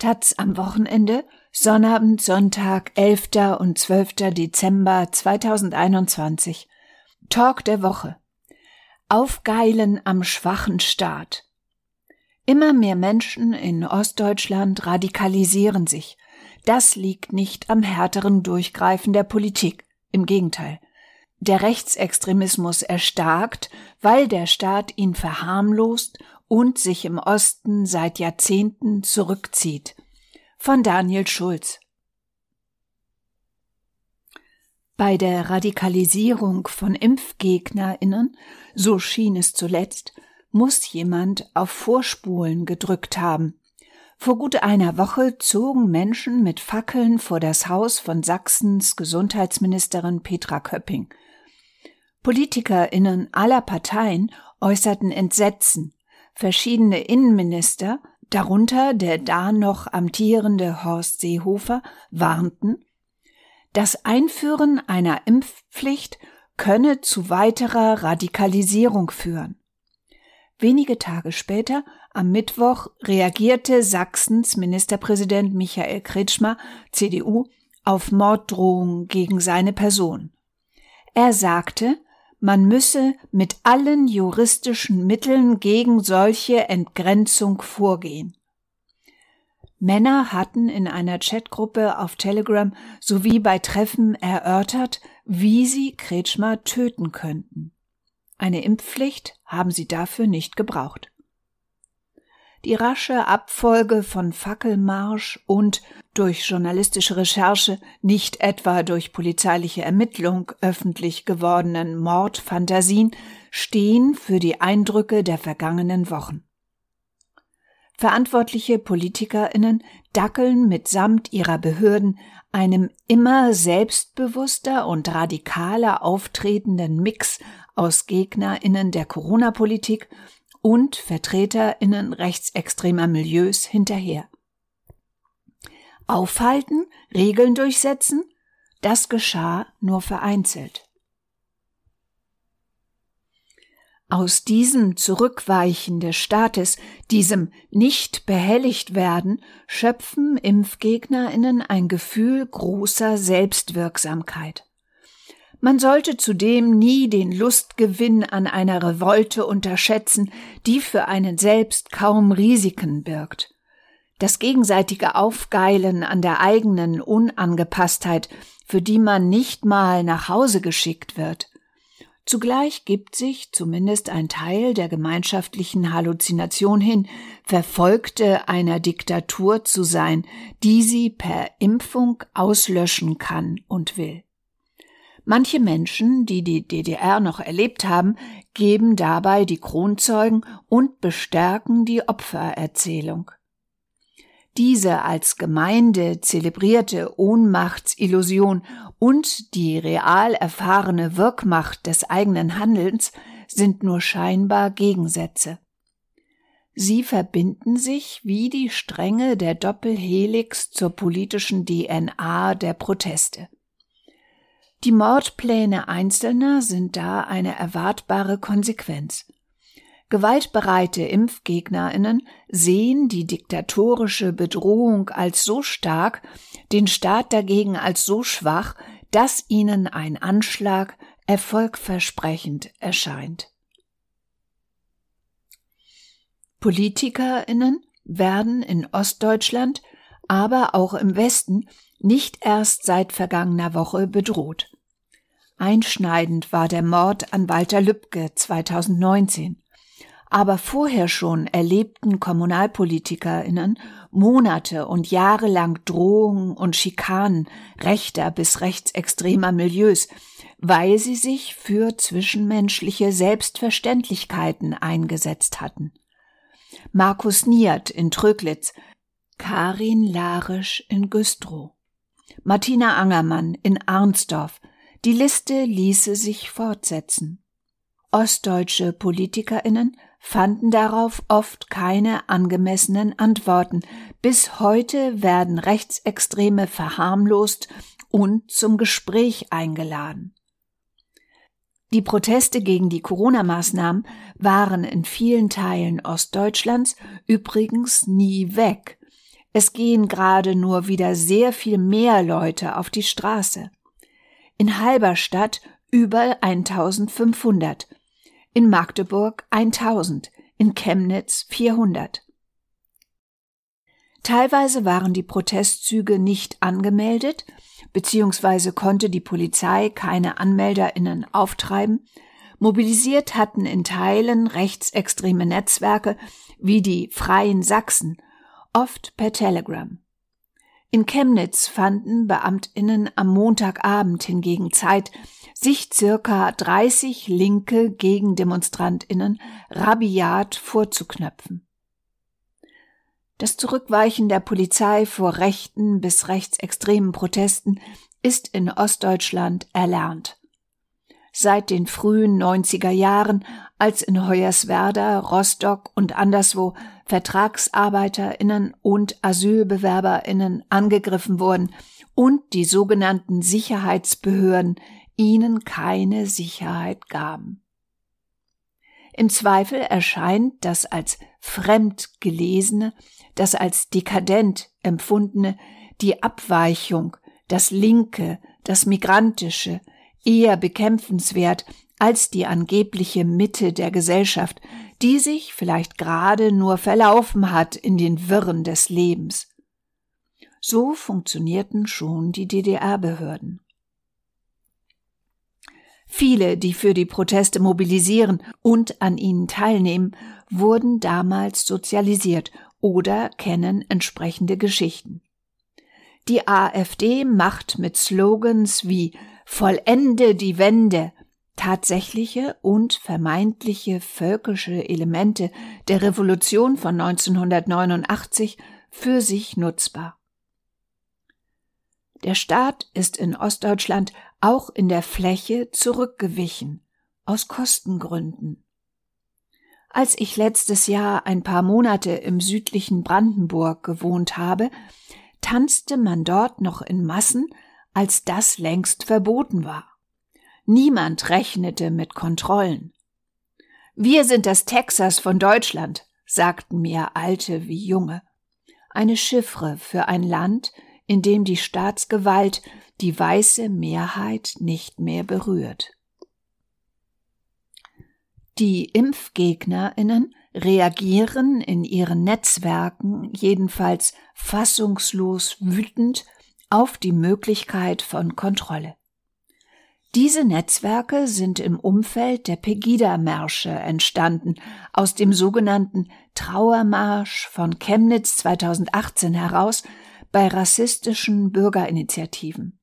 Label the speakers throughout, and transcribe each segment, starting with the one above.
Speaker 1: Taz am Wochenende, Sonnabend, Sonntag, 11. und 12. Dezember 2021. Talk der Woche. Aufgeilen am schwachen Staat. Immer mehr Menschen in Ostdeutschland radikalisieren sich. Das liegt nicht am härteren Durchgreifen der Politik. Im Gegenteil. Der Rechtsextremismus erstarkt, weil der Staat ihn verharmlost und sich im Osten seit Jahrzehnten zurückzieht. Von Daniel Schulz. Bei der Radikalisierung von Impfgegnerinnen, so schien es zuletzt, muss jemand auf Vorspulen gedrückt haben. Vor gut einer Woche zogen Menschen mit Fackeln vor das Haus von Sachsens Gesundheitsministerin Petra Köpping. PolitikerInnen aller Parteien äußerten Entsetzen, Verschiedene Innenminister, darunter der da noch amtierende Horst Seehofer, warnten, das Einführen einer Impfpflicht könne zu weiterer Radikalisierung führen. Wenige Tage später, am Mittwoch, reagierte Sachsens Ministerpräsident Michael Kretschmer, CDU, auf Morddrohungen gegen seine Person. Er sagte, man müsse mit allen juristischen Mitteln gegen solche Entgrenzung vorgehen. Männer hatten in einer Chatgruppe auf Telegram sowie bei Treffen erörtert, wie sie Kretschmer töten könnten. Eine Impfpflicht haben sie dafür nicht gebraucht. Die rasche Abfolge von Fackelmarsch und durch journalistische Recherche, nicht etwa durch polizeiliche Ermittlung öffentlich gewordenen Mordfantasien, stehen für die Eindrücke der vergangenen Wochen. Verantwortliche PolitikerInnen dackeln mitsamt ihrer Behörden einem immer selbstbewusster und radikaler auftretenden Mix aus GegnerInnen der Corona-Politik und VertreterInnen rechtsextremer Milieus hinterher. Aufhalten, Regeln durchsetzen, das geschah nur vereinzelt. Aus diesem Zurückweichen des Staates, diesem nicht behelligt werden, schöpfen Impfgegnerinnen ein Gefühl großer Selbstwirksamkeit. Man sollte zudem nie den Lustgewinn an einer Revolte unterschätzen, die für einen selbst kaum Risiken birgt. Das gegenseitige Aufgeilen an der eigenen Unangepasstheit, für die man nicht mal nach Hause geschickt wird. Zugleich gibt sich zumindest ein Teil der gemeinschaftlichen Halluzination hin, Verfolgte einer Diktatur zu sein, die sie per Impfung auslöschen kann und will. Manche Menschen, die die DDR noch erlebt haben, geben dabei die Kronzeugen und bestärken die Opfererzählung. Diese als Gemeinde zelebrierte Ohnmachtsillusion und die real erfahrene Wirkmacht des eigenen Handelns sind nur scheinbar Gegensätze. Sie verbinden sich wie die Stränge der Doppelhelix zur politischen DNA der Proteste. Die Mordpläne Einzelner sind da eine erwartbare Konsequenz. Gewaltbereite Impfgegnerinnen sehen die diktatorische Bedrohung als so stark, den Staat dagegen als so schwach, dass ihnen ein Anschlag erfolgversprechend erscheint. Politikerinnen werden in Ostdeutschland, aber auch im Westen nicht erst seit vergangener Woche bedroht. Einschneidend war der Mord an Walter Lübcke 2019. Aber vorher schon erlebten KommunalpolitikerInnen Monate und Jahre lang Drohungen und Schikanen rechter bis rechtsextremer Milieus, weil sie sich für zwischenmenschliche Selbstverständlichkeiten eingesetzt hatten. Markus Niert in Tröglitz, Karin Larisch in Güstrow. Martina Angermann in Arnsdorf. Die Liste ließe sich fortsetzen. Ostdeutsche PolitikerInnen fanden darauf oft keine angemessenen Antworten. Bis heute werden Rechtsextreme verharmlost und zum Gespräch eingeladen. Die Proteste gegen die Corona-Maßnahmen waren in vielen Teilen Ostdeutschlands übrigens nie weg. Es gehen gerade nur wieder sehr viel mehr Leute auf die Straße. In Halberstadt über 1500, in Magdeburg 1000, in Chemnitz 400. Teilweise waren die Protestzüge nicht angemeldet, beziehungsweise konnte die Polizei keine AnmelderInnen auftreiben. Mobilisiert hatten in Teilen rechtsextreme Netzwerke wie die Freien Sachsen, oft per Telegram. In Chemnitz fanden BeamtInnen am Montagabend hingegen Zeit, sich circa 30 linke GegendemonstrantInnen rabiat vorzuknöpfen. Das Zurückweichen der Polizei vor rechten bis rechtsextremen Protesten ist in Ostdeutschland erlernt. Seit den frühen 90er Jahren, als in Hoyerswerda, Rostock und anderswo VertragsarbeiterInnen und AsylbewerberInnen angegriffen wurden und die sogenannten Sicherheitsbehörden ihnen keine Sicherheit gaben. Im Zweifel erscheint das als fremd gelesene das als dekadent empfundene, die Abweichung, das Linke, das Migrantische, eher bekämpfenswert als die angebliche Mitte der Gesellschaft, die sich vielleicht gerade nur verlaufen hat in den Wirren des Lebens. So funktionierten schon die DDR-Behörden. Viele, die für die Proteste mobilisieren und an ihnen teilnehmen, wurden damals sozialisiert oder kennen entsprechende Geschichten. Die AfD macht mit Slogans wie Vollende die Wende tatsächliche und vermeintliche völkische Elemente der Revolution von 1989 für sich nutzbar. Der Staat ist in Ostdeutschland auch in der Fläche zurückgewichen, aus Kostengründen. Als ich letztes Jahr ein paar Monate im südlichen Brandenburg gewohnt habe, tanzte man dort noch in Massen, als das längst verboten war. Niemand rechnete mit Kontrollen. Wir sind das Texas von Deutschland, sagten mir Alte wie Junge. Eine Chiffre für ein Land, in dem die Staatsgewalt die weiße Mehrheit nicht mehr berührt. Die Impfgegnerinnen reagieren in ihren Netzwerken jedenfalls fassungslos wütend auf die Möglichkeit von Kontrolle. Diese Netzwerke sind im Umfeld der Pegida-Märsche entstanden, aus dem sogenannten Trauermarsch von Chemnitz 2018 heraus bei rassistischen Bürgerinitiativen.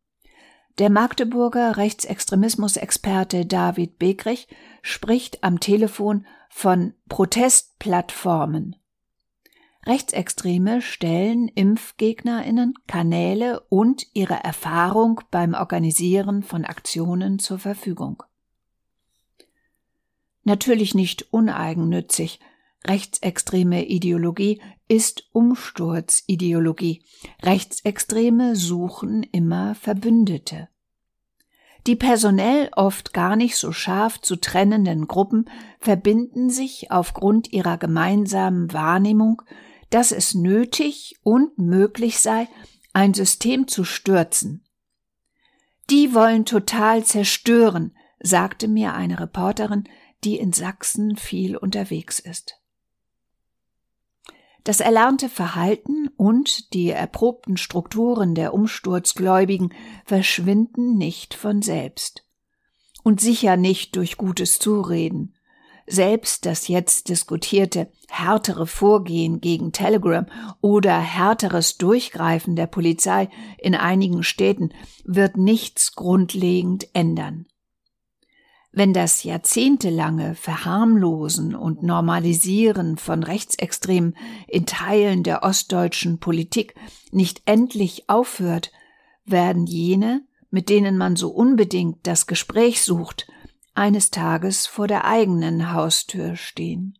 Speaker 1: Der Magdeburger Rechtsextremismusexperte David Begrich spricht am Telefon von Protestplattformen. Rechtsextreme stellen Impfgegnerinnen Kanäle und ihre Erfahrung beim Organisieren von Aktionen zur Verfügung. Natürlich nicht uneigennützig, rechtsextreme Ideologie ist Umsturzideologie. Rechtsextreme suchen immer Verbündete. Die personell oft gar nicht so scharf zu trennenden Gruppen verbinden sich aufgrund ihrer gemeinsamen Wahrnehmung, dass es nötig und möglich sei, ein System zu stürzen. Die wollen total zerstören, sagte mir eine Reporterin, die in Sachsen viel unterwegs ist. Das erlernte Verhalten und die erprobten Strukturen der Umsturzgläubigen verschwinden nicht von selbst. Und sicher nicht durch gutes Zureden. Selbst das jetzt diskutierte härtere Vorgehen gegen Telegram oder härteres Durchgreifen der Polizei in einigen Städten wird nichts grundlegend ändern. Wenn das jahrzehntelange Verharmlosen und Normalisieren von Rechtsextremen in Teilen der ostdeutschen Politik nicht endlich aufhört, werden jene, mit denen man so unbedingt das Gespräch sucht, eines Tages vor der eigenen Haustür stehen.